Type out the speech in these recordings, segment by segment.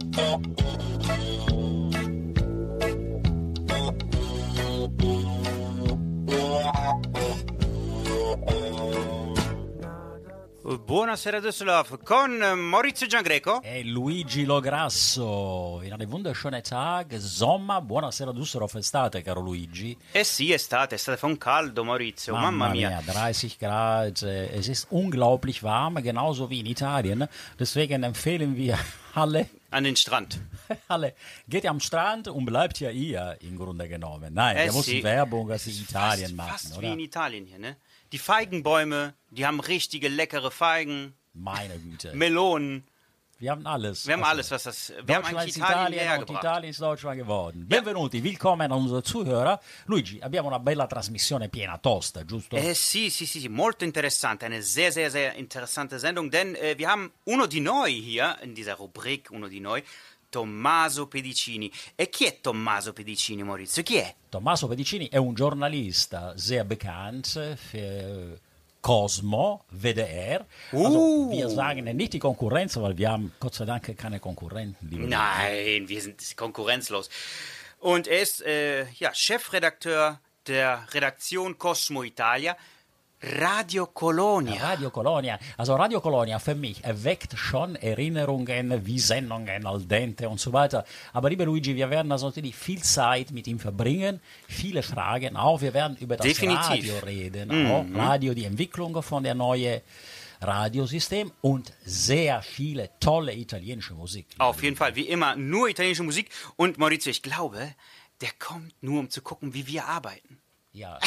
Oh. Buonasera Düsseldorf con Maurizio Giangreco e Luigi Lograsso in eine wunderschöne Tag, Sommer, buonasera Düsseldorf, estate caro Luigi. Eh sì, estate, estate fa un caldo Maurizio, mamma, mamma mia. 30 Grad, äh, es ist unglaublich warm, genauso wie in Italien, deswegen empfehlen wir alle an den Strand. Alle, geht am Strand und bleibt ja ihr im Grunde genommen. Nein, Eh wir müssen sì. Werbung aus Italien fast, machen, Fast wie oder? in Italien hier, ne? Die Feigenbäume, die haben richtige leckere Feigen, Meine Güte. Melonen. Wir haben alles. Wir haben Also, alles, was das. Wir haben eigentlich Italien Italien und. Italien ist Deutschland geworden. Benvenuti, willkommen an unsere Zuhörer. Luigi, abbiamo una bella trasmissione piena tosta, giusto? Eh sì, sì, sì, molto interessant. Eine sehr, sehr, sehr interessante Sendung, denn äh, wir haben uno di noi hier in dieser Rubrik, uno di noi, Tommaso Pedicini. E chi è Tommaso Pedicini, Maurizio? Chi è? Tommaso Pedicini è un giornalista sehr bekannt für Cosmo, WDR. Also, Uh. wir sagen nicht die Konkurrenz, weil wir haben Gott sei Dank keine Konkurrenten. Nein, wir sind konkurrenzlos. Und er ist äh, ja, Chefredakteur der Redaktion Cosmo Italia, Radio Colonia. Radio Colonia. Also Radio Colonia für mich erweckt schon Erinnerungen wie Sendungen al dente und so weiter. Aber lieber Luigi, wir werden also natürlich viel Zeit mit ihm verbringen, viele Fragen auch. Wir werden über das Definitiv. Radio reden. Auch Radio, die Entwicklung von der neuen Radiosystem und sehr viele tolle italienische Musik. Auf jeden Fall, wie immer, nur italienische Musik. Und Maurizio, ich glaube, der kommt nur, um zu gucken, wie wir arbeiten. Ja.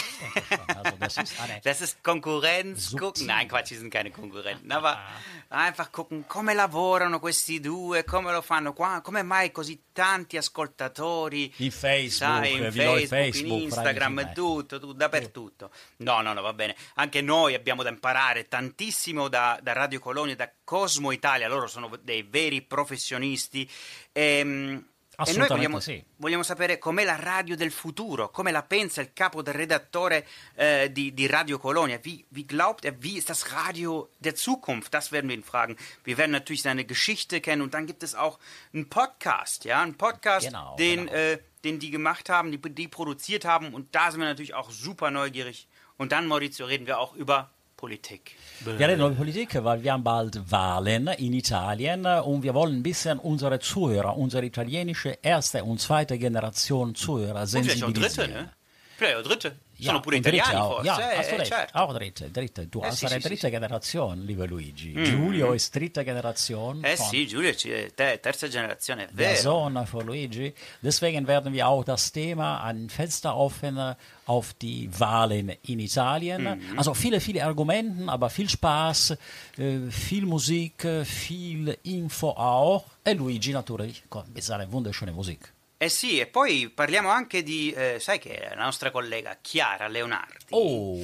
Also das ist eine Das ist Konkurrenz. Subtil. Gucken. Nein, Quatsch, die sind keine Konkurrenten. Aber einfach gucken come lavorano questi due, come lo fanno qua, come mai così tanti ascoltatori. In Facebook, sai, in eh, do il Facebook, Facebook, in Instagram, tutto, tutto, dappertutto. No, no, no, va bene. Anche noi abbiamo da imparare tantissimo da, da Radio Colonia, da Cosmo Italia. Loro sono dei veri professionisti. Ehm, E, noi vogliamo, sì. vogliamo sapere com'è la radio del futuro, come la pensa il capo del redattore äh, di, di Radio Colonia. Wie, wie glaubt er, wie ist das Radio der Zukunft? Das werden wir ihn fragen. Wir werden natürlich seine Geschichte kennen und dann gibt es auch einen Podcast, ja, einen Podcast, Genau, den, genau. Äh, den die gemacht haben, die, die produziert haben und da sind wir natürlich auch super neugierig. Und dann, Maurizio, reden wir auch über Politik. Wir reden über Politik, weil wir haben bald Wahlen in Italien und wir wollen ein bisschen unsere Zuhörer, unsere italienische erste und zweite Generation Zuhörer Und vielleicht auch dritte, sensibilisieren. ne? Vielleicht auch dritte. Ja, Sono pure italiani auch. forse. Ja, eh, eh, recht. certo. Auch dritte, dritte. Du Eh, hast sì, eine sì, dritte sì. Generation, lieber Luigi. Giulio ist dritte Generation. Eh sì, Giulio, ci- te- terza generazione, è der vero. Sohn von Luigi. Deswegen werden wir auch das Thema ein Fenster öffnen auf die Wahlen in Italien. Mhm. Also viele, viele Argumenten, aber viel Spaß, äh, viel Musik, äh, viel Info auch. E Luigi natürlich con wunderschönen Musik. Eh sì, e poi parliamo anche di, eh, sai che è la nostra collega Chiara Leonardi. Oh,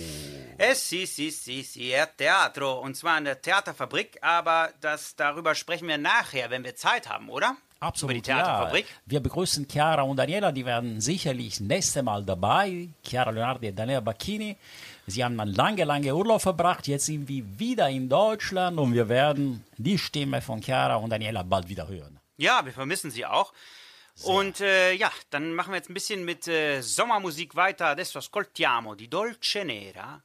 Eh sì, sì, sì, sì, er hat Theatro, und zwar in der Theaterfabrik, aber das, darüber sprechen wir nachher, wenn wir Zeit haben, oder? Über die absolut. Ja. Theaterfabrik. Wir begrüßen Chiara und Daniela, die werden sicherlich nächste Mal dabei. Chiara Leonardi und Daniela Bacchini. Sie haben einen lange, lange Urlaub verbracht. Jetzt sind wir wieder in Deutschland und wir werden die Stimme von Chiara und Daniela bald wieder hören. Ja, wir vermissen sie auch. Und äh, ja, dann machen wir jetzt ein bisschen mit äh, Sommermusik weiter. Adesso ascoltiamo di Dolce Nera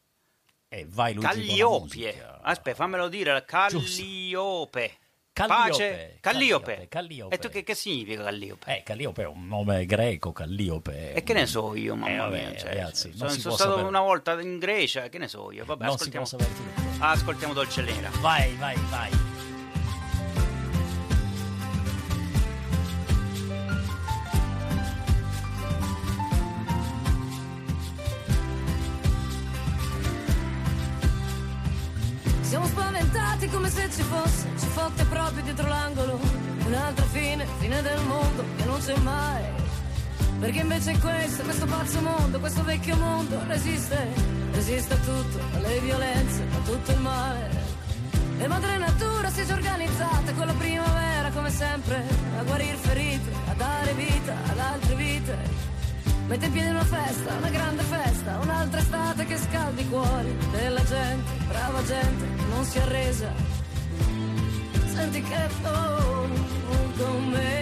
E vai Luigi Calliope. Aspetta, fammelo dire, Calliope. Calliope, Pace, Calliope. Calliope, Calliope. E tu che, che significa Calliope? Eh, Calliope è un nome greco, Calliope. E che ne so io, Eh, mamma vabbè, mia. Cioè, ragazzi, non sono sono stato sapere. una volta in Grecia, che ne so io. Vabbè, Non ascoltiamo, tutto. ascoltiamo Dolce Nera. Vai, vai, vai. Siamo spaventati come se ci fosse, ci fotte proprio dietro l'angolo. Un'altra fine, fine del mondo che non c'è mai. Perché invece questo, questo pazzo mondo, questo vecchio mondo resiste, resiste a tutto, alle violenze, a tutto il male. E madre natura si è già organizzata con la primavera come sempre, a guarir ferite, a dare vita ad altre vite. Mette in piedi una festa, una grande festa, un'altra estate che scalda i cuori della gente, brava gente, non si è arresa. Senti che oh, con me.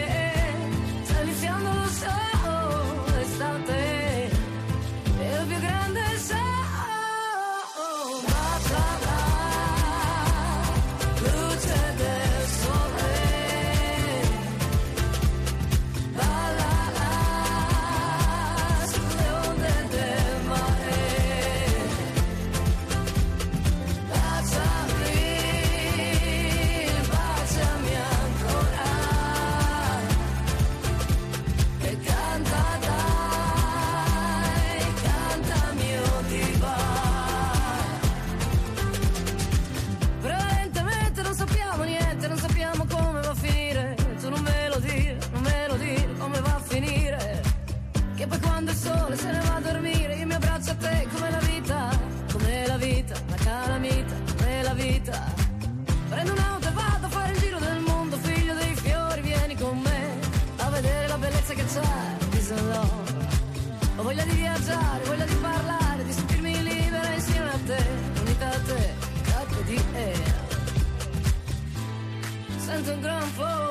Un gran phone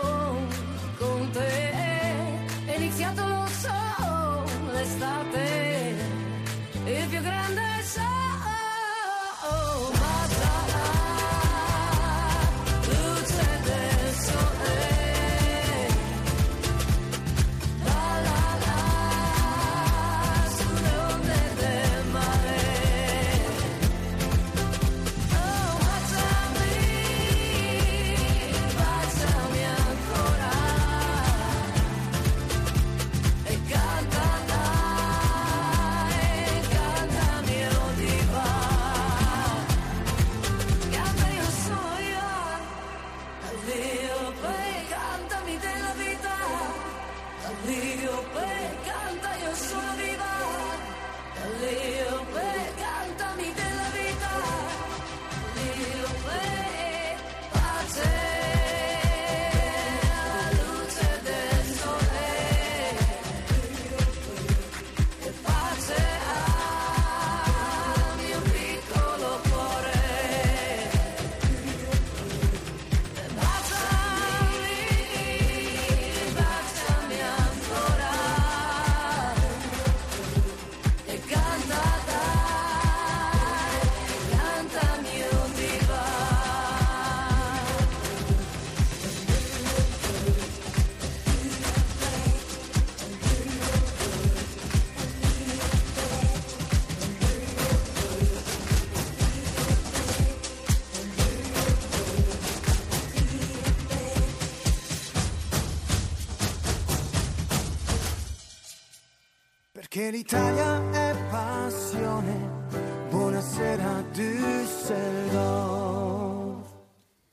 Perché l'Italia è passione. Buonasera Düsseldorf.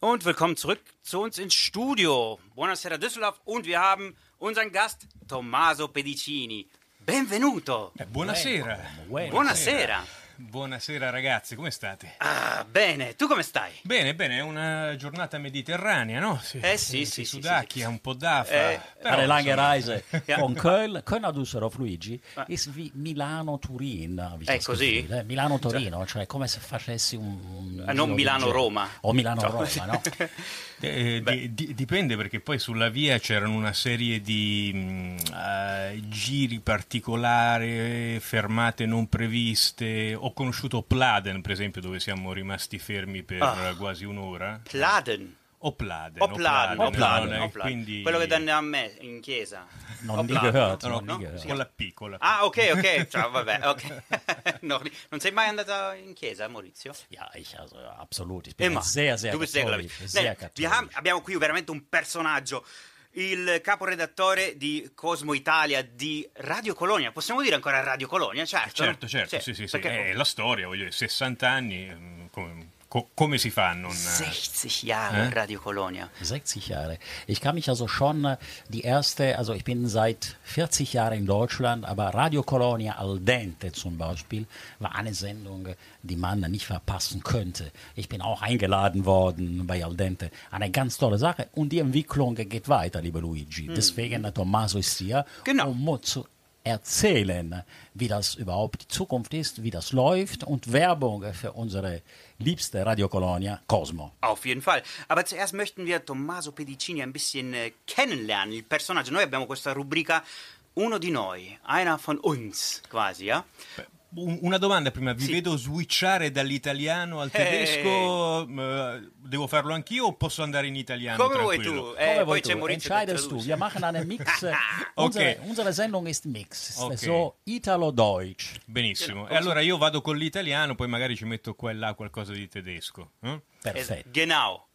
Und willkommen zurück zu uns ins Studio. Buonasera Düsseldorf und wir haben unseren Gast Tommaso Pedicini. Benvenuto. Eh, buonasera. Bueno. Buonasera. Buonasera ragazzi, come state? Ah, bene, tu come stai? Bene, bene, è una giornata mediterranea, no? Si, Eh, sì, si sì, sì, sudacchia, sì. un po' d'afa. Eh, però, Eine lange Reise von Köln, Köln a Düsseldorf, Luigi, wie Milano-Turin. È così? Eh? Milano-Torino, cioè come se facessi un... un Eh, non Milano-Roma. O Milano-Roma, no? eh, di- di- dipende perché poi sulla via c'erano una serie di mh, eh, giri particolari, fermate non previste. Ho conosciuto Pladen, per esempio, dove siamo rimasti fermi per Ah. quasi un'ora. Pladen. O Pladen. O Pladen. O Pladen. no, O eh, Pladen. quindi- Quello che danno a me in chiesa. Non O di Pladen, gehört, No, no, no, con la P, con la P. Ah, ok, ok. Ciao, vabbè, ok. No, non sei mai andata in chiesa, Maurizio? Ja, ich also absolut. Ich Eh, bin ma sehr, sehr tu bist sehr. Sehr abbiamo qui veramente un personaggio. Il caporedattore di Cosmo Italia di Radio Colonia. Possiamo dire ancora Radio Colonia? Certo. Certo, certo, sì, sì, sì. perché- È la storia, voglio dire, 60 anni, mm, come, co- come si fa a non... 60 Jahre Eh? Radio Colonia. 60 Jahre. Ich kann mich also schon äh, die erste, also ich bin seit 40 Jahren in Deutschland, aber Radio Colonia al dente zum Beispiel war eine Sendung, die man nicht verpassen könnte. Ich bin auch eingeladen worden bei al dente. Eine ganz tolle Sache und die Entwicklung geht weiter, lieber Luigi. Deswegen äh, Tommaso ist hier, Genau. um zu erzählen, wie das überhaupt die Zukunft ist, wie das läuft und Werbung für unsere liebste Radiokolonia Cosmo. Auf jeden Fall. Aber zuerst möchten wir Tommaso Pedicini ein bisschen äh, kennenlernen, il personaggio. Noi abbiamo questa rubrica Uno di noi, einer von uns, quasi, ja? Un- Una domanda prima, vi Sì. vedo switchare dall'italiano al tedesco, eh, devo farlo anch'io o posso andare in italiano? Come vuoi tranquillo? tu? Eh, Come poi vuoi? Maurizio che Entscheidest du. Wir machen einen Mix. äh, unsere, unsere Sendung ist Mix. Okay. So Italo-Deutsch. Benissimo, e allora io vado con l'italiano, poi magari ci metto qua e là qualcosa di tedesco. eh? Eh, Perfetto. Genau.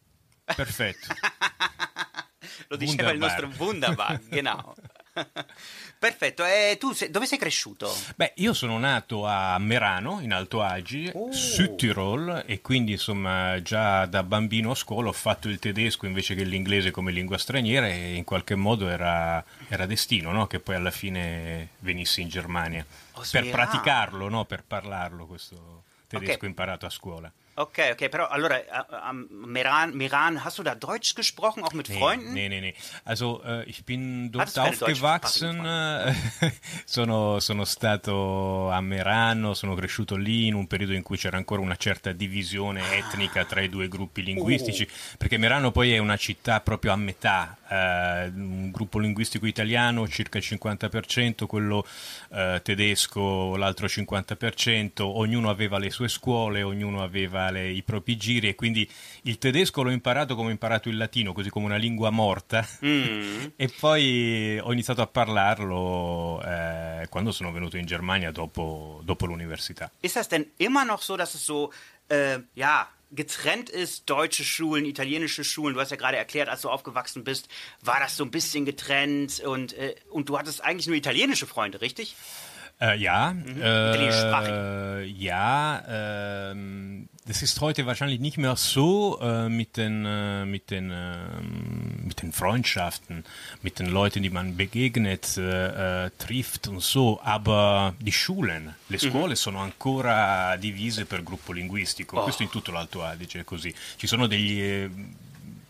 Perfetto. Lo diceva il Wunderbar. nostro Wunderbar, genau. Perfetto, e tu sei- dove sei cresciuto? Beh, io sono nato a Merano, in Alto Adige, Oh. Südtirol, e quindi insomma già da bambino a scuola ho fatto il tedesco invece che l'inglese come lingua straniera e in qualche modo era, era destino no? che poi alla fine venissi in Germania. Oh, per Merano. praticarlo, no? per parlarlo questo tedesco Ok. imparato a scuola. Ok, ok, però allora a- am Meran, Meran, hast du da Deutsch gesprochen, auch mit Freunden? Nee, nee, nee. Also äh, ich bin dort aufgewachsen, äh, sono, sono stato a Merano, sono cresciuto lì in un periodo in cui c'era ancora una certa divisione etnica tra i due gruppi linguistici, perché Merano poi è una città proprio a metà, eh, un gruppo linguistico italiano circa il 50%, quello eh, tedesco l'altro 50%, ognuno aveva le sue scuole, ognuno aveva le- i propri giri e quindi il tedesco l'ho imparato come ho imparato il latino, così come una lingua morta. Mm. E poi ho iniziato a parlarlo eh, quando sono venuto in Germania dopo, dopo l'università. Ist das denn immer noch so, dass es so, äh, ja, getrennt ist, deutsche Schulen, italienische Schulen? Du hast ja gerade erklärt, als du aufgewachsen bist, war das so ein bisschen getrennt und, äh, und du hattest eigentlich nur italienische Freunde, richtig? Äh, ja, Italienischsprachig. äh, ja, ähm, das ist heute wahrscheinlich nicht mehr so äh, mit, den, äh, mit, den, ähm, mit den Freundschaften, mit den Leuten, die man begegnet, äh, äh, trifft und so, aber die Schulen, le scuole sono ancora divise per gruppo linguistico, questo in tutto l'Alto Adige è così. Ci sono degli, eh,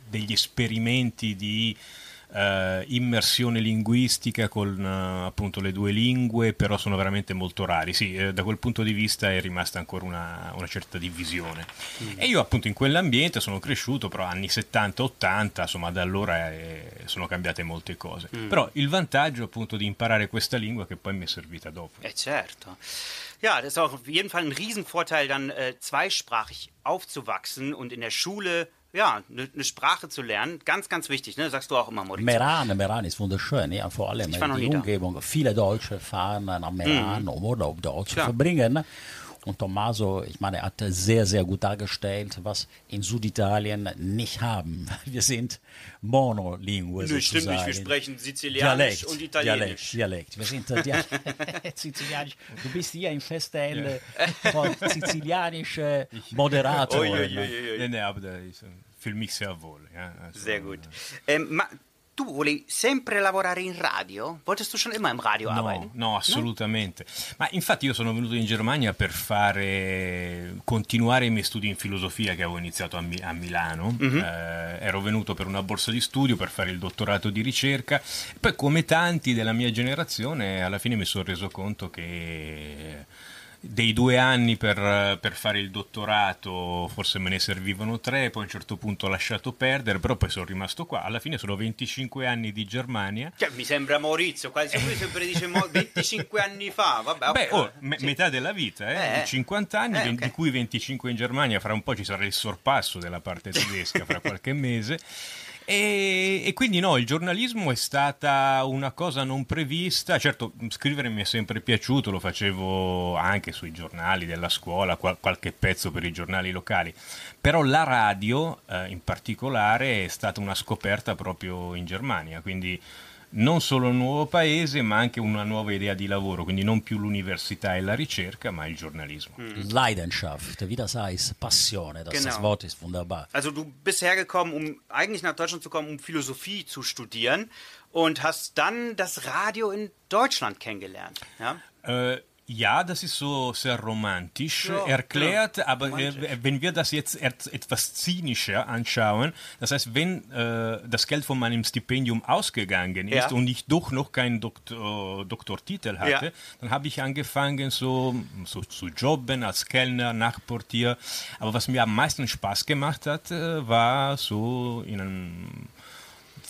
degli esperimenti di eh, immersione linguistica con eh, appunto le due lingue, però sono veramente molto rari. Sì, eh, da quel punto di vista è rimasta ancora una, una certa divisione. E io appunto in quell'ambiente sono cresciuto, però anni 70-80, insomma da allora eh, sono cambiate molte cose. Però il vantaggio appunto di imparare questa lingua che poi mi è servita dopo. Ja, certo. Ja, das ist auf jeden Fall ein Riesenvorteil, dann äh, zweisprachig aufzuwachsen und in der Schule, ja, eine ne Sprache zu lernen. Ganz, ganz wichtig, ne? Sagst du auch immer, Maurizio. Meran, Meran ist wunderschön, ja, vor allem Ich war die nie da. Umgebung. Viele Deutsche fahren nach Meran, um Urlaub dort zu verbringen. Und Tommaso, ich meine, er hat sehr, sehr gut dargestellt, was in Süditalien nicht haben. Wir sind Monolingue Nö, stimmt nicht, wir sprechen Sizilianisch Dialekt, und Italienisch. Dialekt, Dialekt. Wir sind äh, Dia Sizilianisch. Du bist hier im Festteil äh, von sizilianische Moderator. Ui, ui, ui, ui. Nee, nee, aber da ist, äh, fühle mich sehr wohl. Ja. Also, Sehr gut. Ähm, tu volevi sempre lavorare in radio? Wolltest du schon immer im Radio arbeiten? No, no, assolutamente. Ma infatti io sono venuto in Germania per fare continuare i miei studi in filosofia che avevo iniziato a, Mi- a Milano. Mhm. Eh, ero venuto per una borsa di studio per fare il dottorato di ricerca. Poi, come tanti della mia generazione, alla fine mi sono reso conto che dei due anni per, per fare il dottorato forse me ne servivano tre, poi a un certo punto ho lasciato perdere, però poi sono rimasto qua. Alla fine sono 25 anni di Germania. Cioè, mi sembra Maurizio, quasi lui sempre dice mo- 25 anni fa, vabbè. Beh, ok. oh, me- Sì. metà della vita, eh, Eh. di 50 anni, Eh, ven- ok. di cui 25 in Germania, fra un po' ci sarà il sorpasso della parte tedesca, fra qualche mese. E, e quindi no, il giornalismo è stata una cosa non prevista. Certo, scrivere mi è sempre piaciuto, lo facevo anche sui giornali della scuola, qual- qualche pezzo per i giornali locali. Però la radio, eh, in particolare, è stata una scoperta proprio in Germania, quindi non solo un nuovo paese, ma anche una nuova idea di lavoro, quindi non più l'università e la ricerca, ma il giornalismo. Leidenschaft, wie das heißt, Passione, das, das Genau. Wort ist wunderbar. Also du bist hergekommen, um eigentlich nach Deutschland zu kommen, um Philosophie zu studieren und hast dann das Radio in Deutschland kennengelernt. Ja? Eh, Ja, das ist so sehr romantisch Ja, erklärt, aber romantisch. äh, wenn wir das jetzt et- etwas zynischer anschauen, das heißt, wenn äh, das Geld von meinem Stipendium ausgegangen ist Ja. und ich doch noch keinen Doktor, Doktortitel hatte, Ja. dann habe ich angefangen so, so zu jobben als Kellner, Nachtportier. Aber was mir am meisten Spaß gemacht hat, äh, war so in einem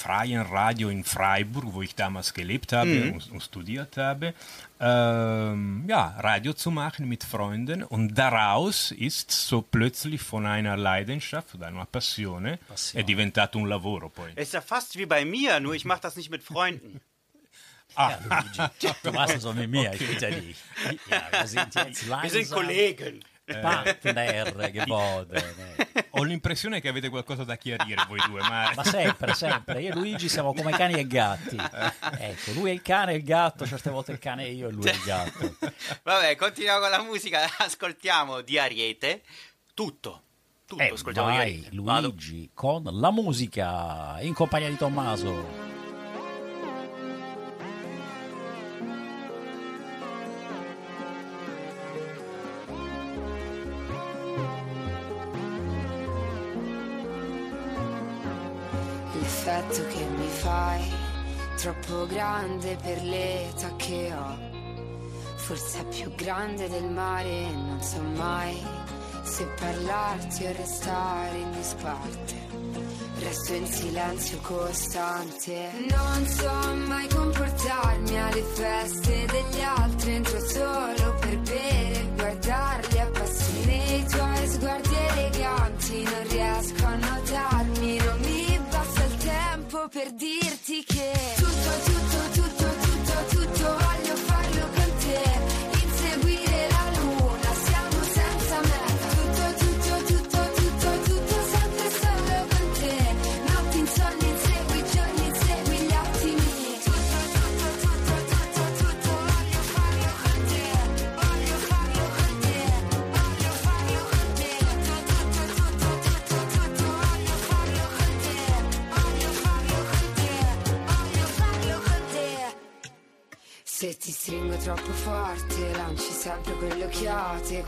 freien Radio in Freiburg, wo ich damals gelebt habe Mhm. und, und studiert habe, ähm, ja, Radio zu machen mit Freunden und daraus ist so plötzlich von einer Leidenschaft oder einer Passione Passione. è diventato un lavoro poi. Ist ja fast wie bei mir, nur ich mache das nicht mit Freunden. Ja, Luigi, du machst es so mit mir, ich bitte dich. Ja, wir sind jetzt langsam Wir sind Kollegen. Partner geworden. Ho l'impressione che avete qualcosa da chiarire voi due, ma Ma sempre, sempre. Io e Luigi siamo come cani e gatti. Ecco, lui è il cane e il gatto, certe volte il cane è io e lui è il gatto. Vabbè, continuiamo con la musica. Ascoltiamo di Ariete tutto. Tutto, E ascoltiamo di vai, Ariete. Vado. Luigi, con la musica in compagnia di Tommaso. L'effetto che mi fai, troppo grande per l'età che ho. Forse è più grande del mare e non so mai se parlarti o restare in disparte. Resto in silenzio costante. Non so mai comportarmi alle feste degli altri. Entro solo per bere e guardarli. Nei per dirti che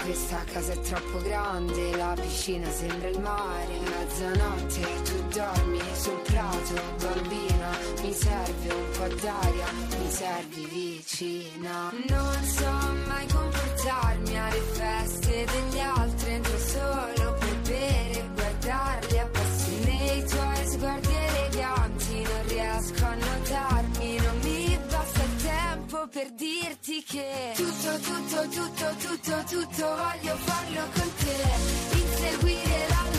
Questa casa è troppo grande, la piscina sembra il mare. Mezzanotte tu dormi sul prato, bambina. Mi serve un po' d'aria, mi servi vicina. Non so mai comportarmi alle feste degli per dirti che tutto, tutto, tutto, tutto, tutto voglio farlo con te. Inseguire la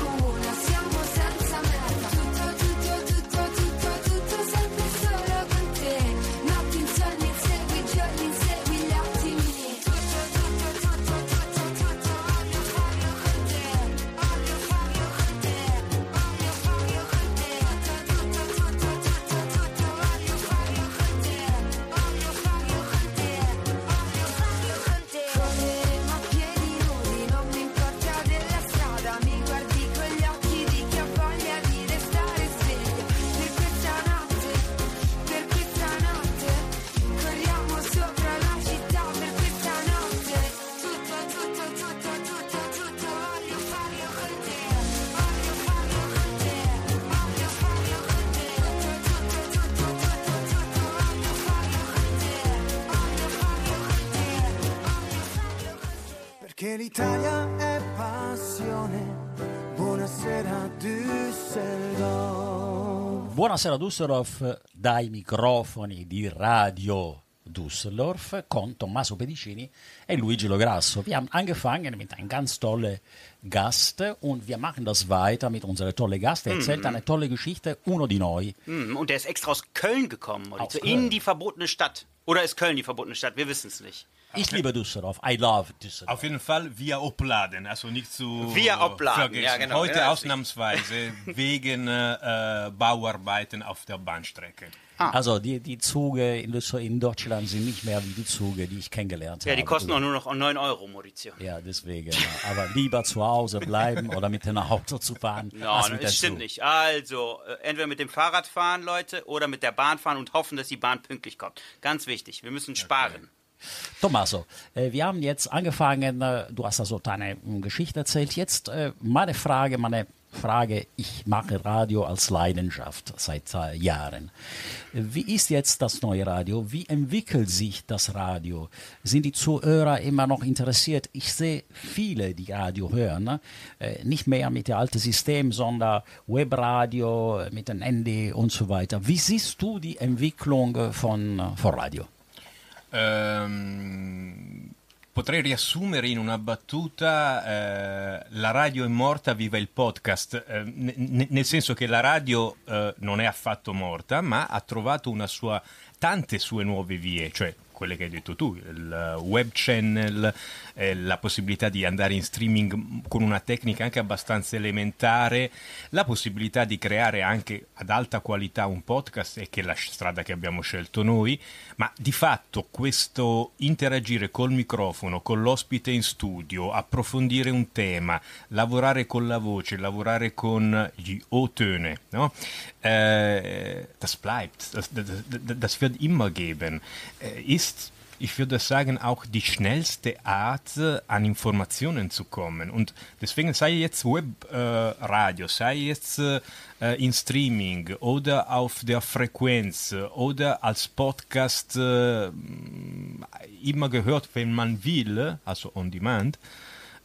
L'Italia è passione. Buonasera Düsseldorf. Buonasera Düsseldorf dai microfoni di Radio Düsseldorf con Tommaso Pedicini e Luigi Lograsso. Wir haben angefangen mit einem ganz tollen Gast und wir machen das weiter mit unserem tollen Gast. Er erzählt eine tolle Geschichte, uno di noi. Hm, Und der ist extra aus Köln gekommen, Aus Köln. in die verbotene Stadt. Oder ist Köln die verbotene Stadt? Wir wissen es nicht. Ich liebe Düsseldorf, I love Düsseldorf. auf jeden Fall via Opladen, also nicht zu Via Opladen, vergessen. ja, genau. Heute Ja, ausnahmsweise wegen äh, Bauarbeiten auf der Bahnstrecke. Also die, die Züge in, in Deutschland sind nicht mehr wie die Züge, die ich kennengelernt habe. Ja, die kosten auch nur noch 9 Euro, Maurizio. Ja, deswegen. Ja. Aber lieber zu Hause bleiben oder mit dem Auto zu fahren. Mit dem das stimmt Zug. nicht. Also, äh, entweder mit dem Fahrrad fahren, Leute, oder mit der Bahn fahren und hoffen, dass die Bahn pünktlich kommt. Ganz wichtig, wir müssen sparen. Tommaso, äh, wir haben jetzt angefangen, äh, du hast also deine äh, Geschichte erzählt. Jetzt äh, meine Frage, meine Frage, ich mache Radio als Leidenschaft seit Jahren. Wie ist jetzt das neue Radio? Wie entwickelt sich das Radio? Sind die Zuhörer immer noch interessiert? Ich sehe viele, die Radio hören, nicht mehr mit dem alten System, sondern Webradio, mit dem Handy und so weiter. Wie siehst du die Entwicklung von, von Radio? Ehm, potrei riassumere in una battuta eh, la radio è morta, viva il podcast, eh, ne- nel senso che la radio eh, non è affatto morta, ma ha trovato sua, tante sue nuove vie, cioè quelle che hai detto tu, il web channel, eh, la possibilità di andare in streaming con una tecnica anche abbastanza elementare, la possibilità di creare anche ad alta qualità un podcast, e che è la strada che abbiamo scelto noi, ma di fatto questo interagire col microfono, con l'ospite in studio, approfondire un tema, lavorare con la voce, lavorare con gli O-Töne, no? Äh, das bleibt, das, das, das wird immer geben, äh, ist, ich würde sagen, auch die schnellste Art, äh, an Informationen zu kommen. Und deswegen sei jetzt Webradio, äh, sei jetzt äh, in Streaming oder auf der Frequenz oder als Podcast äh, immer gehört, wenn man will, also on demand.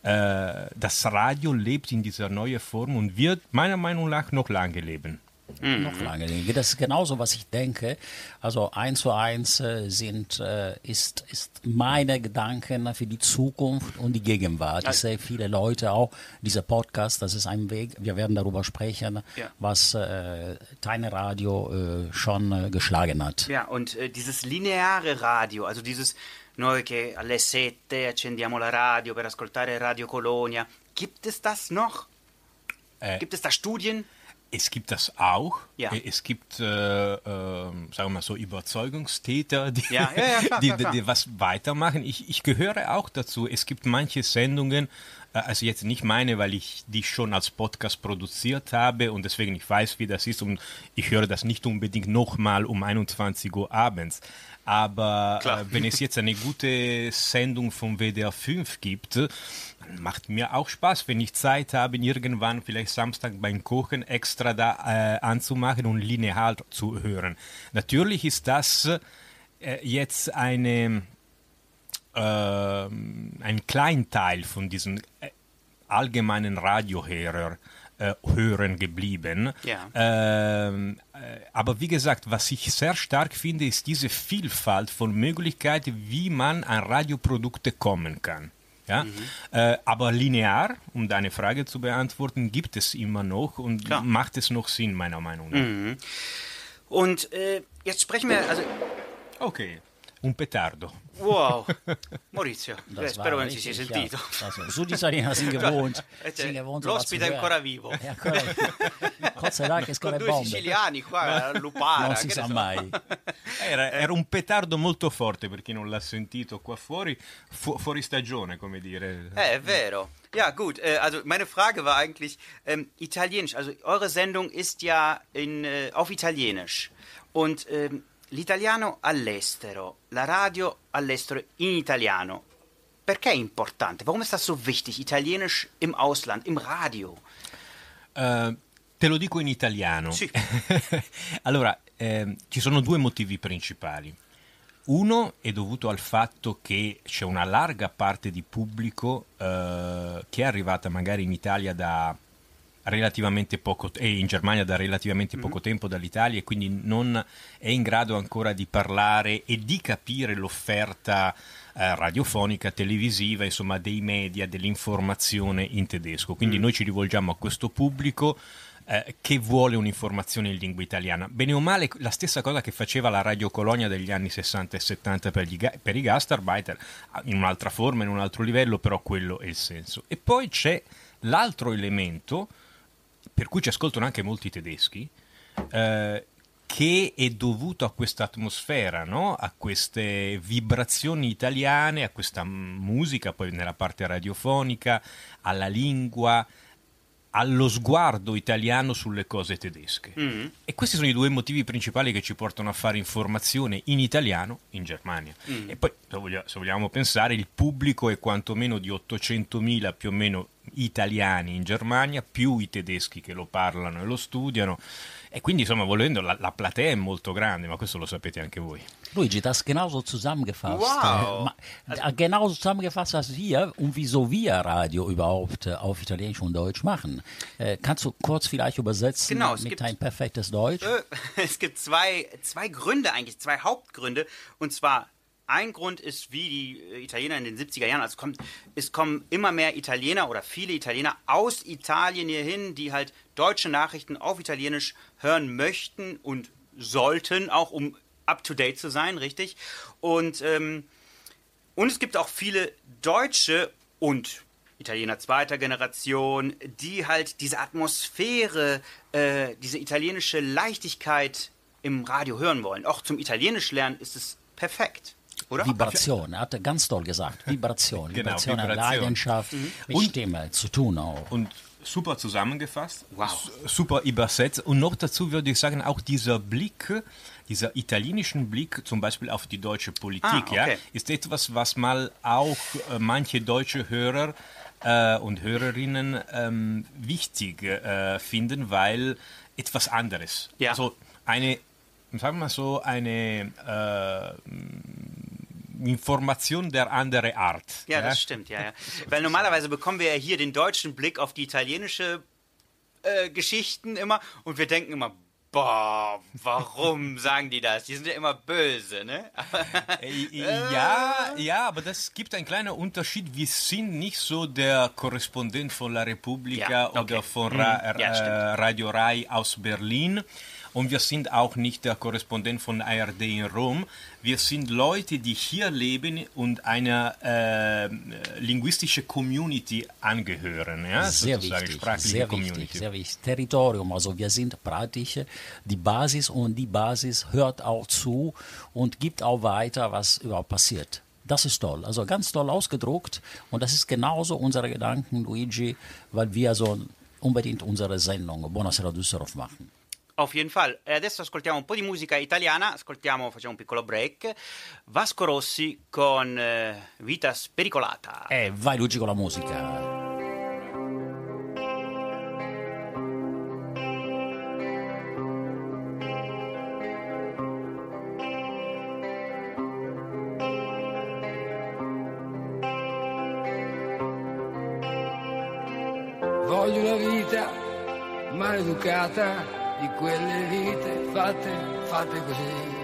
Das Radio lebt in dieser neuen Form und wird meiner Meinung nach noch lange leben. Mhm. Noch lange. Das ist genauso, was ich denke. Also eins zu eins äh, sind, äh, ist, ist meine Gedanken für die Zukunft und die Gegenwart. Ich sehe viele Leute auch, dieser Podcast, das ist ein Weg, wir werden darüber sprechen, Ja. was äh, Deine Radio äh, schon äh, geschlagen hat. Ja, und äh, dieses lineare Radio, also dieses noi che alle sette accendiamo la radio per ascoltare Radio Colonia, gibt es das noch? Äh, Gibt es da Studien? Es gibt das auch. Ja. Äh, Es gibt, äh, äh, sagen wir mal so, Überzeugungstäter, die, Ja, ja, klar, die, klar, klar. die was weitermachen. Ich, ich gehöre auch dazu. Es gibt manche Sendungen, also jetzt nicht meine, weil ich die schon als Podcast produziert habe und deswegen ich weiß, wie das ist und ich höre das nicht unbedingt nochmal um 21 Uhr abends. Aber Klar. äh, wenn es jetzt eine gute Sendung vom WDR 5 gibt, äh, macht mir auch Spaß, wenn ich Zeit habe, irgendwann vielleicht Samstag beim Kochen extra da äh, anzumachen und linear zu hören. Natürlich ist das äh, jetzt eine, ein Kleinteil von diesen äh, allgemeinen Radiohörer äh, hören geblieben. Ja. Ähm, äh, aber wie gesagt, was ich sehr stark finde, ist diese Vielfalt von Möglichkeiten, wie man an Radioprodukte kommen kann. Ja? Äh, aber linear, um deine Frage zu beantworten, gibt es immer noch und Klar. macht es noch Sinn, meiner Meinung nach. Und äh, jetzt sprechen wir, also, Okay, un petardo. Wow, Maurizio, eh, spero che non si sia sentito. Su. Eh, gewohnt L'ospite è ancora hören. vivo. Ja, ancora, Gott sei Dank, es Con due Bombe. siciliani qua, Lupara. Non si che sa so. mai. Era, era un petardo molto forte per chi non l'ha sentito qua fuori, fu- fuori stagione, come dire. Äh, è vero. Ja, gut. Also meine Frage war eigentlich ähm, Italienisch. Also eure Sendung ist ja in, äh, auf Italienisch. Und ähm, l'italiano all'estero, la radio all'estero in italiano. Perché è importante? Warum ist das so wichtig? Italienisch im Ausland, im Radio. Eh, te lo dico in italiano. Sì. allora, ehm, ci sono due motivi principali. Uno è dovuto al fatto che c'è una larga parte di pubblico eh, che è arrivata magari in Italia da relativamente poco e in Germania da relativamente poco tempo dall'Italia e quindi non è in grado ancora di parlare e di capire l'offerta eh, radiofonica, televisiva, insomma dei media, dell'informazione in tedesco. Quindi noi ci rivolgiamo a questo pubblico eh, che vuole un'informazione in lingua italiana. Bene o male, la stessa cosa che faceva la Radio Colonia degli anni 60 e 70 per, gli ga- per i gastarbeiter, in un'altra forma, in un altro livello, però quello è il senso. E poi c'è l'altro elemento, per cui ci ascoltano anche molti tedeschi, eh, che è dovuto a questa atmosfera, no? a queste vibrazioni italiane, a questa musica, poi nella parte radiofonica, alla lingua, allo sguardo italiano sulle cose tedesche. Mm. E questi sono i due motivi principali che ci portano a fare informazione in italiano in Germania. Mm. E poi, se vogliamo, se vogliamo pensare, il pubblico è quantomeno di 800.000 più o meno italiani in Germania, più i tedeschi che lo parlano e lo studiano. E quindi, insomma, volendo, la, la platea è molto grande, ma questo lo sapete anche voi. Luigi, das genauso zusammengefasst. Wow. Ma- genauso zusammengefasst als wir und wieso wir Radio überhaupt auf Italienisch und Deutsch machen. Äh, kannst du kurz vielleicht übersetzen Genau, es mit gibt- dein perfektes Deutsch? Äh, Es gibt zwei, zwei Gründe eigentlich, zwei Hauptgründe. Und zwar ein Grund ist, wie die äh, Italiener in den 70er Jahren, also kommt, es kommen immer mehr Italiener oder viele Italiener aus Italien hierhin, die halt deutsche Nachrichten auf Italienisch hören möchten und sollten, auch um up-to-date zu sein, richtig. Und, ähm, und es gibt auch viele Deutsche und Italiener zweiter Generation, die halt diese Atmosphäre, äh, diese italienische Leichtigkeit im Radio hören wollen. Auch zum Italienisch lernen ist es perfekt, oder? Vibration, er hat ganz toll gesagt. Vibration. Genau, Vibration, hat Vibration. Leidenschaft, mit Und- Stimme zu tun auch. Und super zusammengefasst, Wow. super übersetzt. Und noch dazu würde ich sagen, auch dieser Blick, dieser italienischen Blick zum Beispiel auf die deutsche Politik, Ah, okay. ja, ist etwas, was mal auch äh, manche deutsche Hörer äh, und Hörerinnen ähm, wichtig äh, finden, weil etwas anderes. Ja. Also eine, sagen wir mal so, eine äh, Information der andere Art. Ja, das stimmt, ja, ja. Weil normalerweise bekommen wir ja hier den deutschen Blick auf die italienische äh, Geschichten immer und wir denken immer, boah, warum sagen die das? Die sind ja immer böse, ne? Äh, Ja, ja, aber das gibt einen kleinen Unterschied. Wir sind nicht so der Korrespondent von La Repubblica Ja, okay. oder von Ra Mhm. Ja, äh. Radio Rai aus Berlin. Und wir sind auch nicht der Korrespondent von ARD in Rom. Wir sind Leute, die hier leben und einer äh, linguistischen Community angehören. Ja? Sehr wichtig, sprachliche sehr Community. wichtig, sehr wichtig. Territorium, also wir sind praktisch die Basis und die Basis hört auch zu und gibt auch weiter, was überhaupt passiert. Das ist toll, also ganz toll ausgedruckt und das ist genauso unsere Gedanken, Luigi, weil wir so unbedingt unsere Sendung Buonasera Düsseldorf machen. Auf jeden Fall. E adesso ascoltiamo un po' di musica italiana, ascoltiamo, facciamo un piccolo break. Vasco Rossi con eh, Vita Spericolata. E vai Luigi con la musica. Voglio una vita maleducata di quelle vite fatte, fatte così.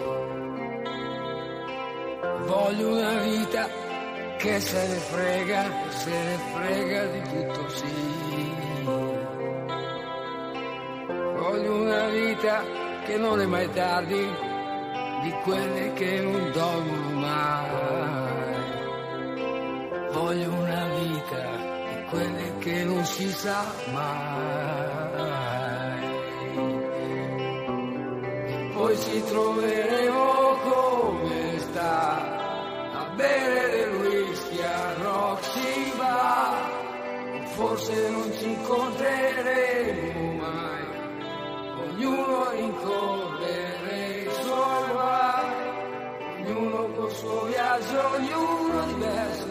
Voglio una vita che se ne frega, se ne frega di tutto sì. Voglio una vita che non è mai tardi, di quelle che non dormono mai. Voglio una vita di quelle che non si sa mai. Poi ci troveremo come sta a bere del whisky a Roxy Bar. Forse non ci incontreremo mai, ognuno rincorrere i suoi guai, ognuno col suo viaggio, ognuno diverso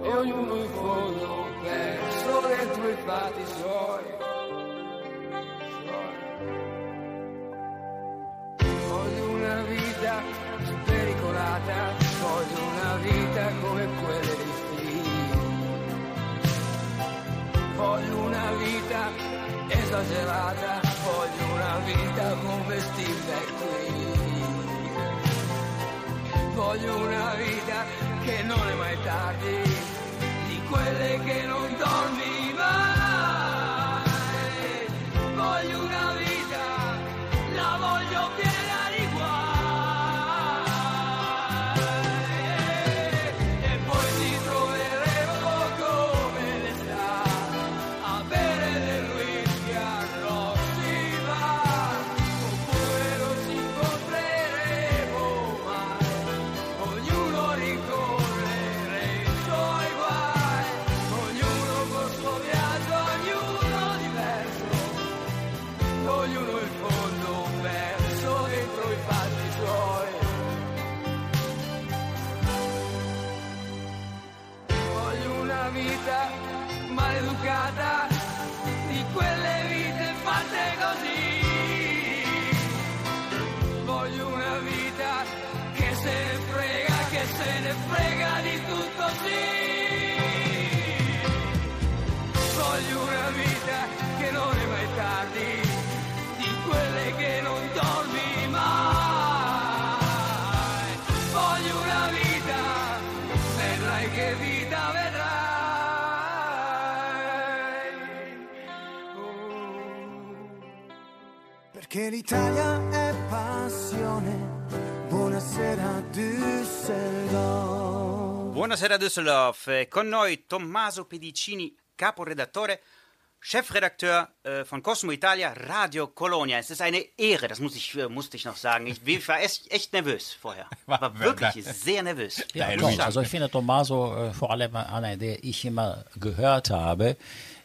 e ognuno in fondo perso dentro i fatti suoi. Esagerata, voglio una vita come Steve McQueen. Voglio una vita che non è mai tardi, di quelle che non dormi Perché l'Italia è passione. Buonasera Düsseldorf. Buonasera Düsseldorf, Eh, con noi Tommaso Pedicini, caporedattore, Chefredakteur äh, von Cosmo Italia, Radio Colonia. Es ist eine Ehre, das muss ich, äh, musste ich noch sagen. Ich, ich war echt, echt nervös vorher. War War- wirklich sehr nervös. Ja. Luis. Also ich finde Tommaso äh, vor allem einer, der ich immer gehört habe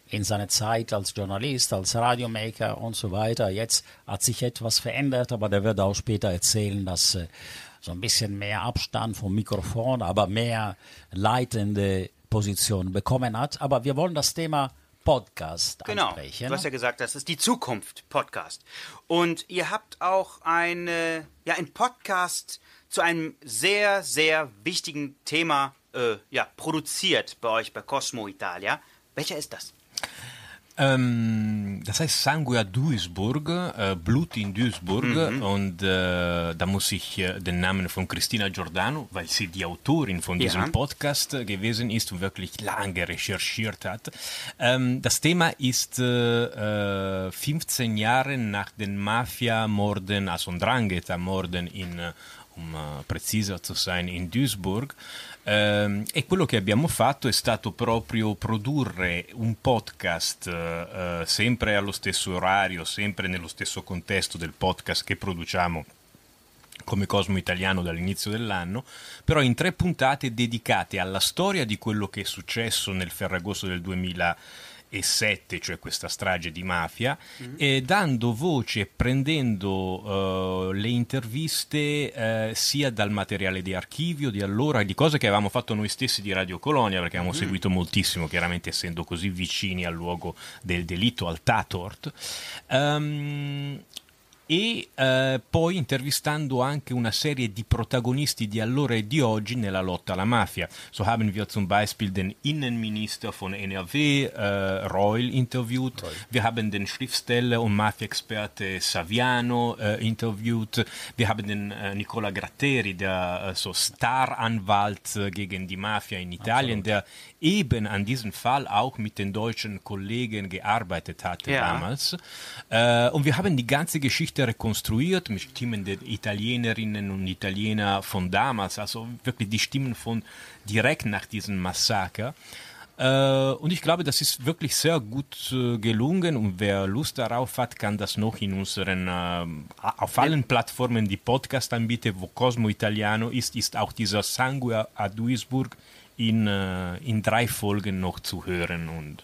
in seiner Zeit als Journalist, als Radiomaker und so weiter. Jetzt hat sich etwas verändert, aber der wird auch später erzählen, dass äh, so ein bisschen mehr Abstand vom Mikrofon, aber mehr leitende Position bekommen hat. Aber wir wollen das Thema Podcast Genau, ansprechen. du hast ja gesagt, das ist die Zukunft Podcast. Und ihr habt auch eine, ja, einen Podcast zu einem sehr, sehr wichtigen Thema äh, ja, produziert bei euch bei Cosmo Italia. Welcher ist das? Ähm, das heißt Sangue a Duisburg, äh, Blut in Duisburg. Und äh, da muss ich äh, den Namen von Christina Giordano, weil sie die Autorin von diesem Ja. Podcast gewesen ist und wirklich lange recherchiert hat. Ähm, das Thema ist äh, äh, 15 Jahre nach den Mafia-Morden, also Ndrangheta-Morden in um preciso zu sein, in Duisburg. Ehm, e quello che abbiamo fatto è stato proprio produrre un podcast eh, eh, sempre allo stesso orario, sempre nello stesso contesto del podcast che produciamo come Cosmo Italiano dall'inizio dell'anno, però in tre puntate dedicate alla storia di quello che è successo nel Ferragosto del 2007, cioè questa strage di mafia, e dando voce e prendendo eh, le interviste eh, sia dal materiale di archivio di allora, di cose che avevamo fatto noi stessi di Radio Colonia, perché abbiamo seguito moltissimo, chiaramente essendo così vicini al luogo del delitto, al Tatort. Ehm, e eh, poi intervistando anche una serie di protagonisti di allora e di oggi nella lotta alla mafia. So haben wir zum Beispiel den Innenminister von NRW, äh, Reul, interviewt. Wir haben den Schriftsteller und Mafia-Experte Saviano äh, interviewt. Wir haben den äh, Nicola Gratteri, der äh, so Staranwalt gegen die Mafia in Italien, der eben an diesem Fall auch mit den deutschen Kollegen gearbeitet hatte Ja. damals. Und wir haben die ganze Geschichte rekonstruiert mit Stimmen der Italienerinnen und Italiener von damals, also wirklich die Stimmen von direkt nach diesem Massaker. Äh, und ich glaube, das ist wirklich sehr gut äh, gelungen und wer Lust darauf hat, kann das noch in unseren, äh, auf allen Plattformen, die Podcast anbieten, wo Cosmo Italiano ist, ist auch dieser Sangue a Duisburg in, in drei Folgen noch zu hören und,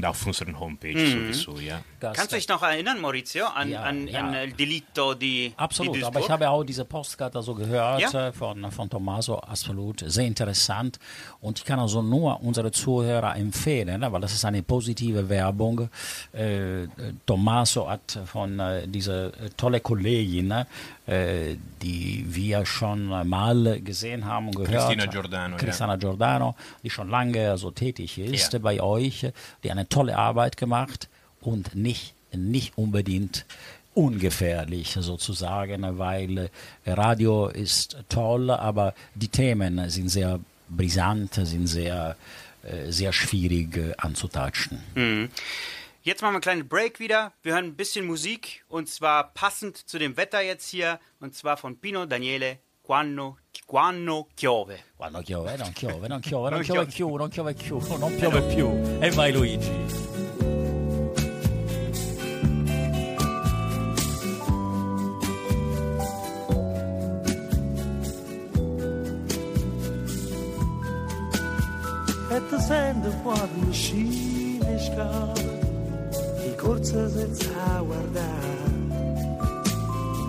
und auf unseren Homepage sowieso, ja. Das- Kannst du dich noch erinnern, Maurizio, an, Ja, an, ja. an El Delitto di, Absolut, di aber ich habe auch diese Postkarte so gehört Ja? äh, von, von Tommaso, absolut sehr interessant. Und ich kann also nur unsere Zuhörer empfehlen, ne, weil das ist eine positive Werbung. Äh, äh, Tommaso hat von äh, dieser äh, tolle Kollegin, ne, äh, die wir schon mal gesehen haben und gehört Cristina Giordano, ja. Cristina Giordano, die schon lange so tätig ist Ja. bei euch, die eine tolle Arbeit gemacht und nicht, nicht unbedingt ungefährlich sozusagen, weil Radio ist toll, aber die Themen sind sehr brisant, sind sehr, äh, sehr schwierig anzutatschen. Jetzt machen wir einen kleinen Break wieder. Wir hören ein bisschen Musik und zwar passend zu dem Wetter jetzt hier und zwar von Pino Daniele Quando, Quando Chiove. Quando piove, non piove, non piove, non piove. più, non piove più, non piove più. E vai Luigi. E ti senti quando uscire scala Di corsa senza guardare.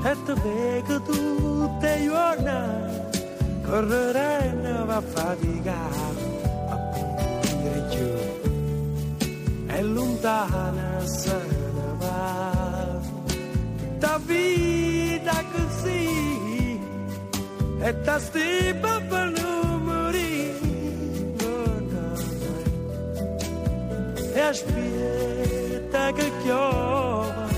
E ti vedo tutte le giornate Correre e ne va a faticare punire giù. È lontana se ne va. Da vita così E da stima per non morire. E 딱을 껴봐.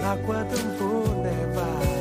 나과 좀 보내봐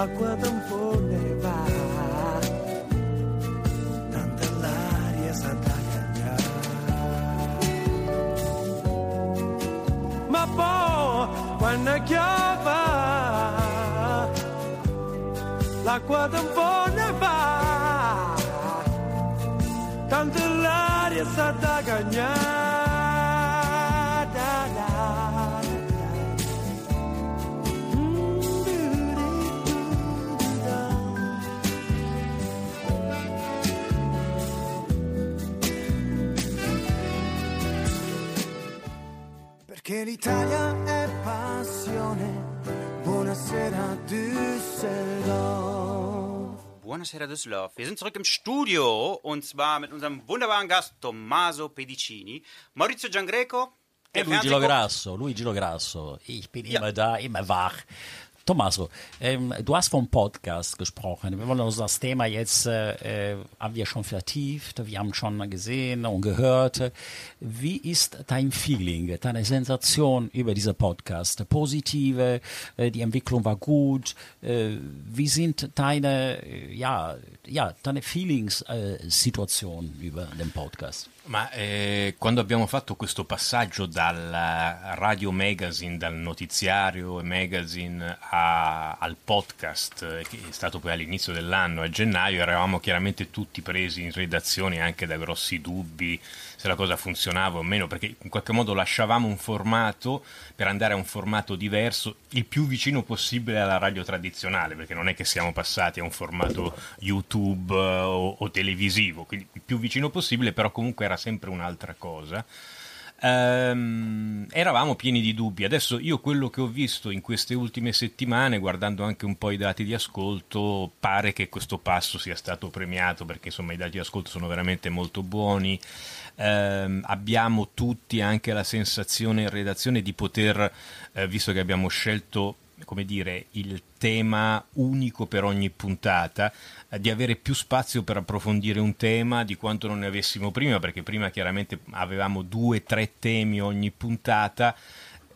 l'acqua tempo ne va. Tanta l'aria sa da cagnare ma poi quando piova l'acqua tempo Buonasera Düsseldorf. Wir sind zurück im Studio und zwar mit unserem wunderbaren Gast Tommaso Pedicini, Maurizio Giangreco. E Luigi Grasso, Luigi Lo Grasso. Ich bin Ja. immer da, immer wach. Tommaso, ähm, du hast vom Podcast gesprochen. Wir wollen uns das Thema jetzt, äh, äh, haben wir schon vertieft, wir haben schon gesehen und gehört. Wie ist dein Feeling, deine Sensation über diesen Podcast? Positive, äh, die Entwicklung war gut. Äh, wie sind deine, äh, ja, ja, deine Feelings-Situation über den Podcast? Ma eh, quando abbiamo fatto questo passaggio dal radio magazine, dal notiziario magazine a- al podcast, eh, che è stato poi all'inizio dell'anno, a gennaio, eravamo chiaramente tutti presi in redazione anche da grossi dubbi se la cosa funzionava o meno, perché in qualche modo lasciavamo un formato per andare a un formato diverso, il più vicino possibile alla radio tradizionale, perché non è che siamo passati a un formato YouTube eh, o, o televisivo, quindi il più vicino possibile, però comunque era sempre un'altra cosa. Ehm, eravamo pieni di dubbi. Adesso io quello che ho visto in queste ultime settimane, guardando anche un po' i dati di ascolto, pare che questo passo sia stato premiato perché insomma i dati di ascolto sono veramente molto buoni. Ehm, abbiamo tutti anche la sensazione in redazione di poter, eh, visto che abbiamo scelto come dire, il tema unico per ogni puntata, eh, di avere più spazio per approfondire un tema di quanto non ne avessimo prima, perché prima chiaramente avevamo due, tre temi ogni puntata,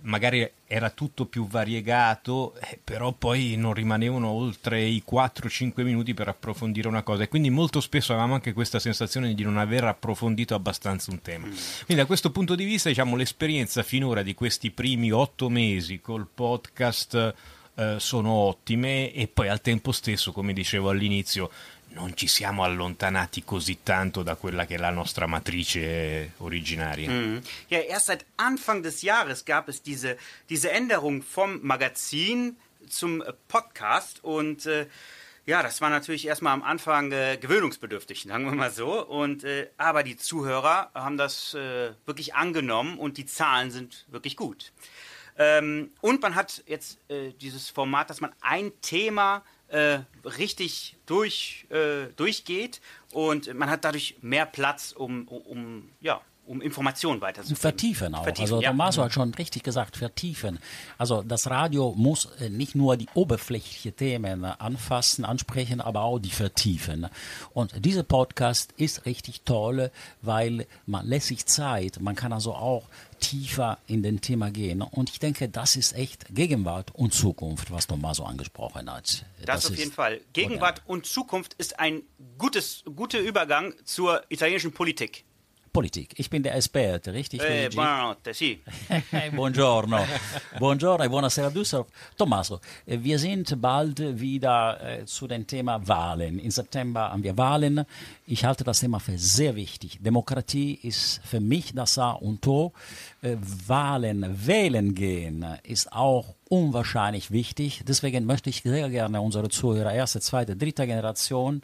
magari era tutto più variegato, eh, però poi non rimanevano oltre i 4-5 minuti per approfondire una cosa e quindi molto spesso avevamo anche questa sensazione di non aver approfondito abbastanza un tema. Quindi da questo punto di vista, diciamo, l'esperienza finora di questi primi otto mesi col podcast eh, sono ottime e poi al tempo stesso, come dicevo all'inizio, non ci siamo allontanati così tanto da quella che è la nostra matrice originaria. Mhm. Ja, erst seit Anfang des Jahres gab es diese, diese Änderung vom Magazin zum Podcast und äh, ja, das war natürlich erstmal am Anfang äh, gewöhnungsbedürftig, sagen wir mal so. Und, äh, aber die Zuhörer haben das äh, wirklich angenommen und die Zahlen sind wirklich gut. Ähm, und man hat jetzt äh, dieses Format, dass man ein Thema äh, richtig durch, äh, durchgeht und man hat dadurch mehr Platz, um, um, um ja, um Informationen weiterzugeben. Vertiefen auch. Vertiefen, also ja. Tommaso hat schon richtig gesagt, vertiefen. Also das Radio muss äh, nicht nur die oberflächlichen Themen äh, anfassen, ansprechen, aber auch die vertiefen. Und dieser Podcast ist richtig toll, weil man lässt sich Zeit. Man kann also auch tiefer in den Thema gehen. Und ich denke, das ist echt Gegenwart und Zukunft, was Tommaso angesprochen hat. Das, auf ist jeden Fall. Gegenwart und Zukunft ist ein gutes, guter Übergang zur italienischen Politik. Politik. Ich bin der Experte, richtig? Eh, buonanotte, sì. Buongiorno. Buongiorno e buonasera Düsseldorf. Tommaso, äh, wir sind bald wieder äh, zu dem Thema Wahlen. Im September haben wir Wahlen. Ich halte das Thema für sehr wichtig. Demokratie ist für mich das A und O. Wahlen, wählen gehen ist auch unwahrscheinlich wichtig. Deswegen möchte ich sehr gerne unsere Zuhörer erste, zweite, dritte Generation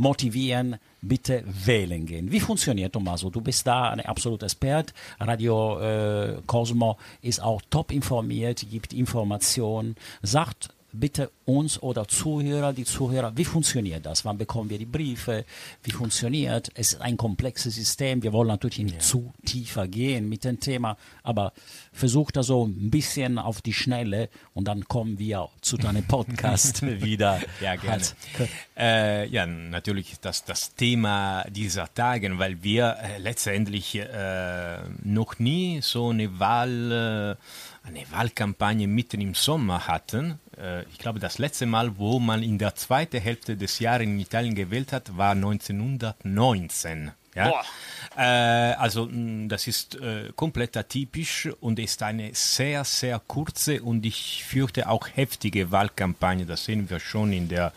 motivieren, bitte wählen gehen. Wie funktioniert Tommaso? Du bist da ein absoluter Expert. Radio äh, Cosmo ist auch top informiert, gibt Informationen, sagt bitte uns oder Zuhörer, die Zuhörer, wie funktioniert das? Wann bekommen wir die Briefe? Wie funktioniert? Es ist ein komplexes System. Wir wollen natürlich nicht zu tiefer gehen mit dem Thema, aber versucht da so ein bisschen auf die Schnelle und dann kommen wir zu deinem Podcast wieder. Ja, gerne. Äh, ja, natürlich das, das Thema dieser Tage, weil wir äh, letztendlich äh, noch nie so eine Wahl, äh, eine Wahlkampagne mitten im Sommer hatten. Äh, ich glaube, das letzte Mal, wo man in der zweiten Hälfte des Jahres in Italien gewählt hat, war 1919. Ja? Äh, also das ist äh, komplett atypisch und ist eine sehr, sehr kurze und ich fürchte auch heftige Wahlkampagne. Das sehen wir schon in der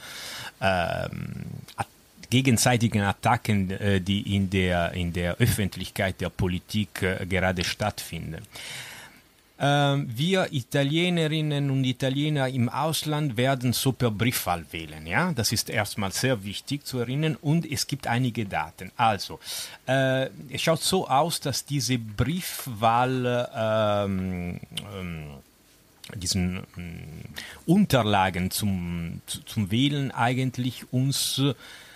At- gegenseitigen Attacken, äh, die in der, in der Öffentlichkeit der Politik äh, gerade stattfinden. Ähm, wir Italienerinnen und Italiener im Ausland werden so per Briefwahl wählen. Ja? Das ist erstmal sehr wichtig zu erinnern und es gibt einige Daten. Also, äh, es schaut so aus, dass diese Briefwahl ähm, ähm, diesen ähm, Unterlagen zum, zu- zum Wählen eigentlich uns äh,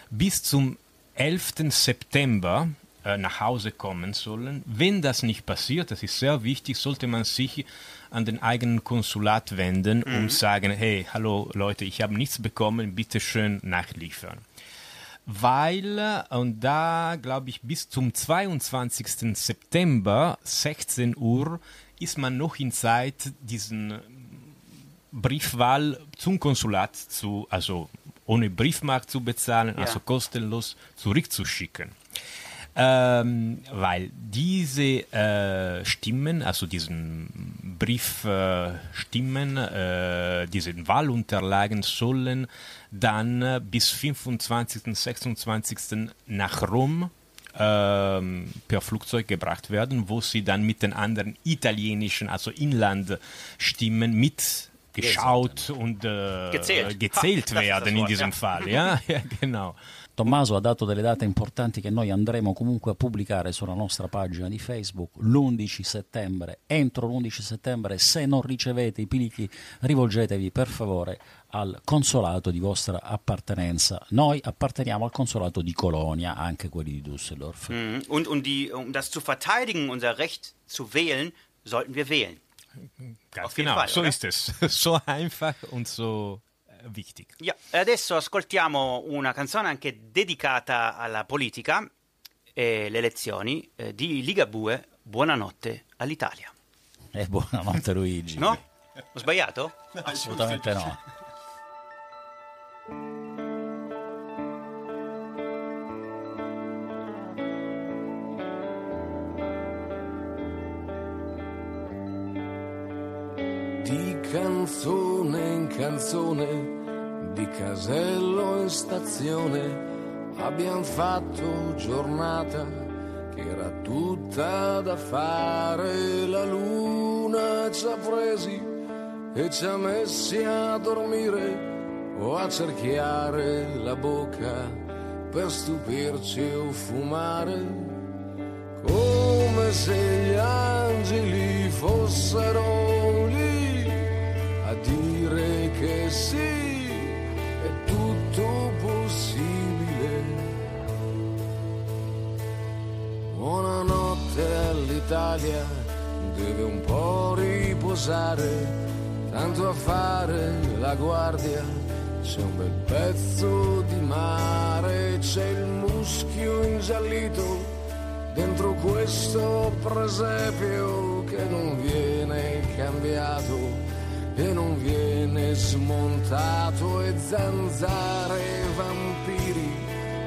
bis zum 11. September äh, nach Hause kommen sollen. Wenn das nicht passiert, das ist sehr wichtig, sollte man sich an den eigenen Konsulat wenden und sagen, hey, hallo Leute, ich habe nichts bekommen, bitte schön nachliefern weil, äh, und da glaube ich bis zum 22. September, 16 Uhr, ist man noch in Zeit, diesen Briefwahl zum Konsulat zu, also ohne Briefmark zu bezahlen, Ja. also kostenlos zurückzuschicken. Ähm, weil diese äh, Stimmen, also diesen Briefstimmen, äh, äh, diese Wahlunterlagen sollen dann äh, bis 25. 26. nach Rom ähm, per Flugzeug gebracht werden, wo sie dann mit den anderen italienischen, also Inlandstimmen mitgeschaut und äh, Gezählt. gezählt Ha, werden in Wort, diesem ja. Fall. Ja, ja genau. Tommaso ha dato delle date importanti che noi andremo comunque a pubblicare sulla nostra pagina di Facebook l'11 settembre. Entro l'11 settembre, se non ricevete i plichi, rivolgetevi per favore al consolato di vostra appartenenza. Noi apparteniamo al consolato di Colonia, anche quelli di Düsseldorf. Mhm. Und um, die, um das zu verteidigen, unser Recht zu wählen, sollten wir wählen. Ganz Auf genau, Fall, so oder? ist es. So einfach und so wichtig. Ja, e adesso ascoltiamo una canzone anche dedicata alla politica e le elezioni eh, di Ligabue, Buonanotte all'Italia. E buonanotte Luigi. No? Ho sbagliato? Assolutamente no. Di canzone in canzone, di casello in stazione, abbiamo fatto giornata che era tutta da fare. La luna ci ha presi e ci ha messi a dormire o a cerchiare la bocca per stupirci o fumare come se gli angeli fossero Buonanotte all'Italia, deve un po' riposare, tanto a fare la guardia. C'è un bel pezzo di mare, c'è il muschio ingiallito dentro questo presepio che non viene cambiato e non viene smontato e zanzare vampiri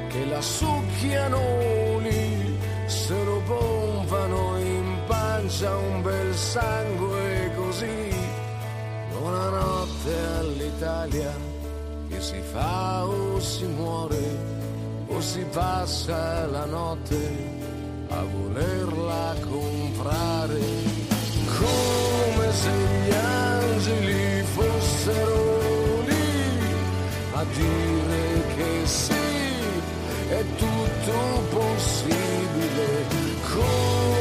che la succhiano lì se lo pompano in pancia un bel sangue così buonanotte all'Italia che si fa o si muore o si passa la notte a volerla comprare, come se gli angeli fossero lì a dire che sì, è tutto possibile,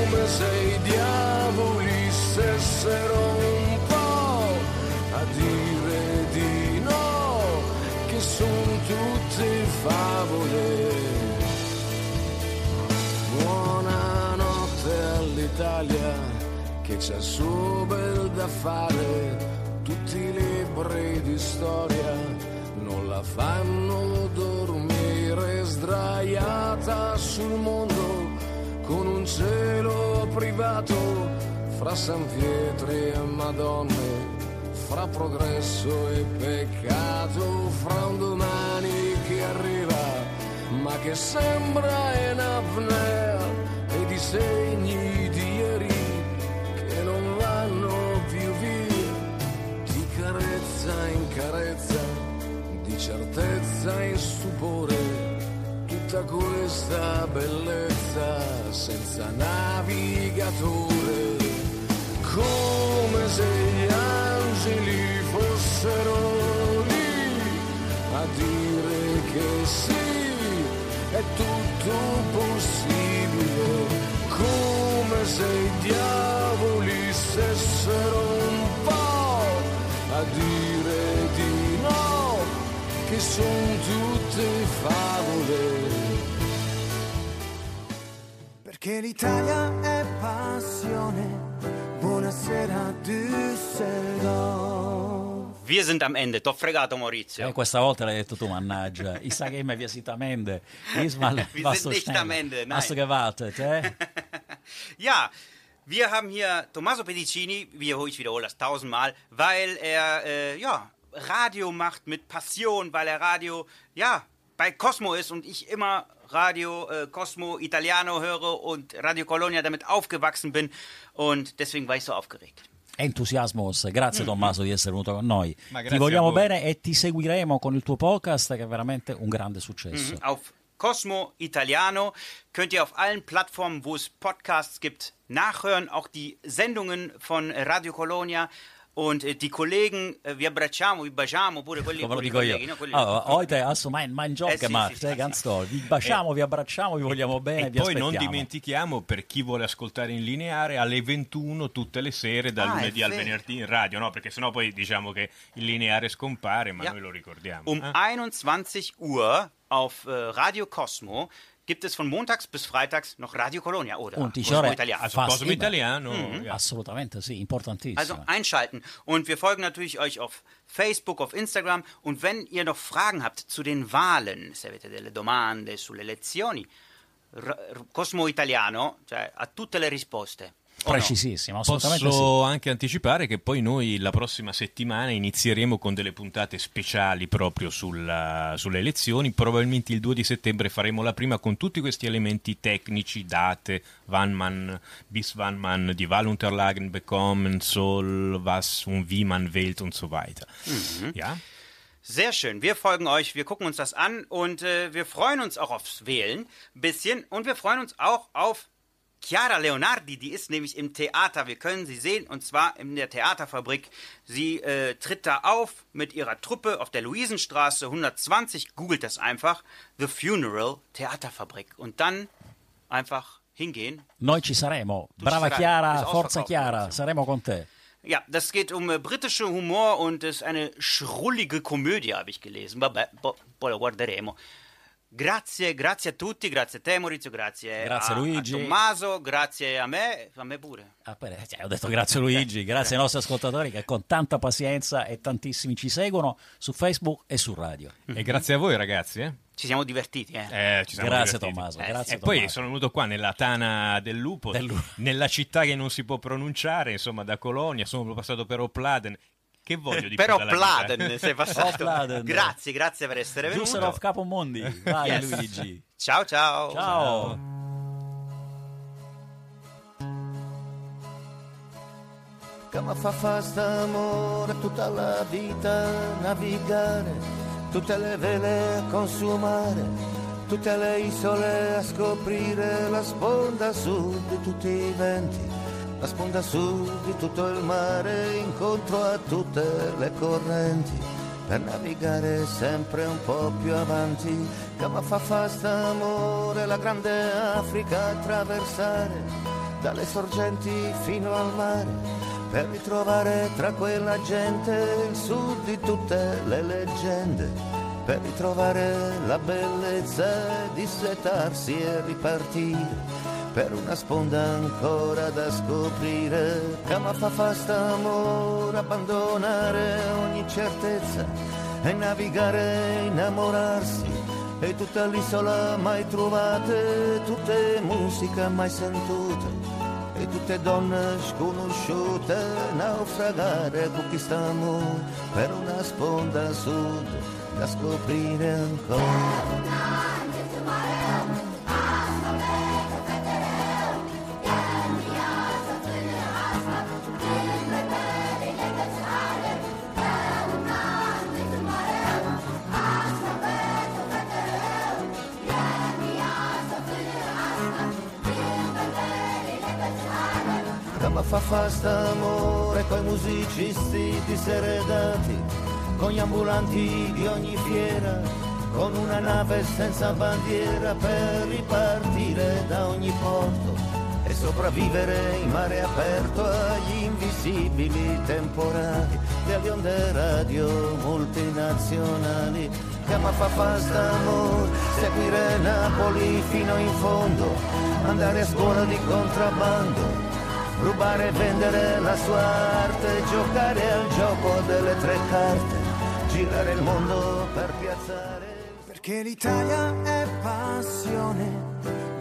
come se i diavoli stessero un po' a dire di no, che sono tutte favole. Italia che c'è suo bel da fare, tutti i libri di storia non la fanno dormire sdraiata sul mondo con un cielo privato fra San Pietri e Madonne, fra progresso e peccato, fra un domani che arriva ma che sembra in apnea e di segni in carezza, di certezza in stupore, tutta questa bellezza senza navigatore, come se gli angeli fossero lì a dire che sì, è tutto possibile, come se i diavoli stessero un po' a dire che sono tutte favole. Perché l'Italia è passione. Buonasera Düsseldorf. Wir sind am Ende, t'ho fregato Maurizio. Eh, questa volta l'hai detto tu, mannaggia. Ich sage immer, wir sind am Ende. Diesmal Wir sind nicht am Ende, nein. Hast du gewartet, eh? Ja, wir haben hier Tommaso Pedicini, wie ich wiederhole das tausendmal, weil er, äh, ja, Radio macht mit Passion, weil er Radio, ja, bei Cosmo ist und ich immer Radio äh, Cosmo Italiano höre und Radio Colonia damit aufgewachsen bin und deswegen war ich so aufgeregt. Entusiasmos, grazie Tommaso di essere venuto con noi. Ma Ti vogliamo bene e ti seguiremo con il tuo podcast che è veramente un grande successo. Auf Cosmo Italiano könnt ihr auf allen Plattformen, wo es Podcasts gibt, nachhören. Auch die Sendungen von Radio Colonia und äh, die Kollegen, äh, wir abbracciamo, vi baciamo, pure quelli, Come lo dico io. colleghi, no? Quelli- Allora, heute hast du mein, mein Job Eh sì, gemacht, sì, eh, sì, ganz sì. toll. Vi baciamo, vi abbracciamo, vi vogliamo bene, E vi poi non aspettiamo. dimentichiamo, per chi vuole ascoltare in lineare, alle 21 tutte le sere, dal Ah, lunedì al venerdì in radio, no? Perché sennò poi diciamo che il lineare scompare, ma Ja. noi lo ricordiamo. Um eh? 21 Uhr auf äh, Radio Cosmo gibt es von montags bis freitags noch Radio Colonia oder Und ich Cosmo höre Italiano. Also fast Cosmo. Italiano, ja. Assolutamente sì, importantissimo. Also einschalten. Und wir folgen natürlich euch auf Facebook, auf Instagram. Und wenn ihr noch Fragen habt zu den Wahlen, se avete delle domande sulle elezioni, Cosmo Italiano cioè, ha tutte le risposte. O no? Precisissimo, assolutamente Posso anche anticipare che poi noi la prossima settimana inizieremo con delle puntate speciali proprio sulla- sulle elezioni. Probabilmente il 2 di settembre faremo la prima con tutti questi elementi tecnici, date, wann man, bis wann man die Wahlunterlagen bekommen soll, was und wie man wählt und so weiter. Ja? Sehr schön. Wir folgen euch, wir gucken uns das an und äh, wir freuen uns auch aufs Wählen ein bisschen und wir freuen uns auch auf Chiara Leonardi, die ist nämlich im Theater. Wir können sie sehen und zwar in der Theaterfabrik. Sie äh, tritt da auf mit ihrer Truppe auf der Luisenstraße 120. Googelt das einfach. The Funeral Theaterfabrik. Und dann einfach hingehen. Noi ci saremo. Brava. Chiara, forza Chiara, saremo con te. Ja, das geht um äh, britische Humor und ist eine schrullige Komödie, habe ich gelesen. Guarderemo. Grazie, grazie a tutti, grazie a te Maurizio, grazie, Grazie, a, Luigi. a Tommaso, grazie a me, a me pure. Ah, per- cioè, ho detto grazie Luigi, grazie ai nostri ascoltatori che con tanta pazienza e tantissimi ci seguono su Facebook e su radio. E grazie a voi ragazzi. Eh? Ci siamo divertiti, eh. Eh, ci siamo Grazie divertiti. Tommaso, Eh, grazie E poi Tommaso. sono venuto qua nella tana del lupo, Del lupo. nella città che non si può pronunciare, insomma, da Colonia, sono passato per Opladen. Che voglio di Però? Pladen sei passato. Pladen. Grazie, grazie per essere venuto. Düsseldorf Capomondi, vai Yes. Luigi. Ciao ciao. Ciao. Come fa fa st'amore tutta la vita navigare, tutte le vele a consumare, tutte le isole a scoprire, la sponda sud di tutti i venti, la sponda sud di tutto il mare, incontro a tutte le correnti. Per navigare sempre un po' più avanti, come fa fa st'amore la grande Africa attraversare, dalle sorgenti fino al mare, per ritrovare tra quella gente il sud di tutte le leggende, per ritrovare la bellezza di setarsi e ripartire, per una sponda ancora da scoprire, come fa fa st'amore abbandonare ogni certezza e navigare, innamorarsi e tutta l'isola mai trovate, tutte musica mai sentute e tutte donne sconosciute naufragare con chi stiamo per una sponda sud da scoprire ancora. Fa fa st'amore coi musicisti diseredati, con gli ambulanti di ogni fiera, con una nave senza bandiera per ripartire da ogni porto e sopravvivere in mare aperto agli invisibili temporali delle onde radio multinazionali. Chiama fa fa st'amore, seguire Napoli fino in fondo, andare a scuola di contrabbando rubare e vendere la sua arte, giocare al gioco delle tre carte, girare il mondo per piazzare. Perché l'Italia è passione.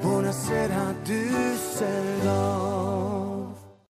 Buonasera Düsseldorf.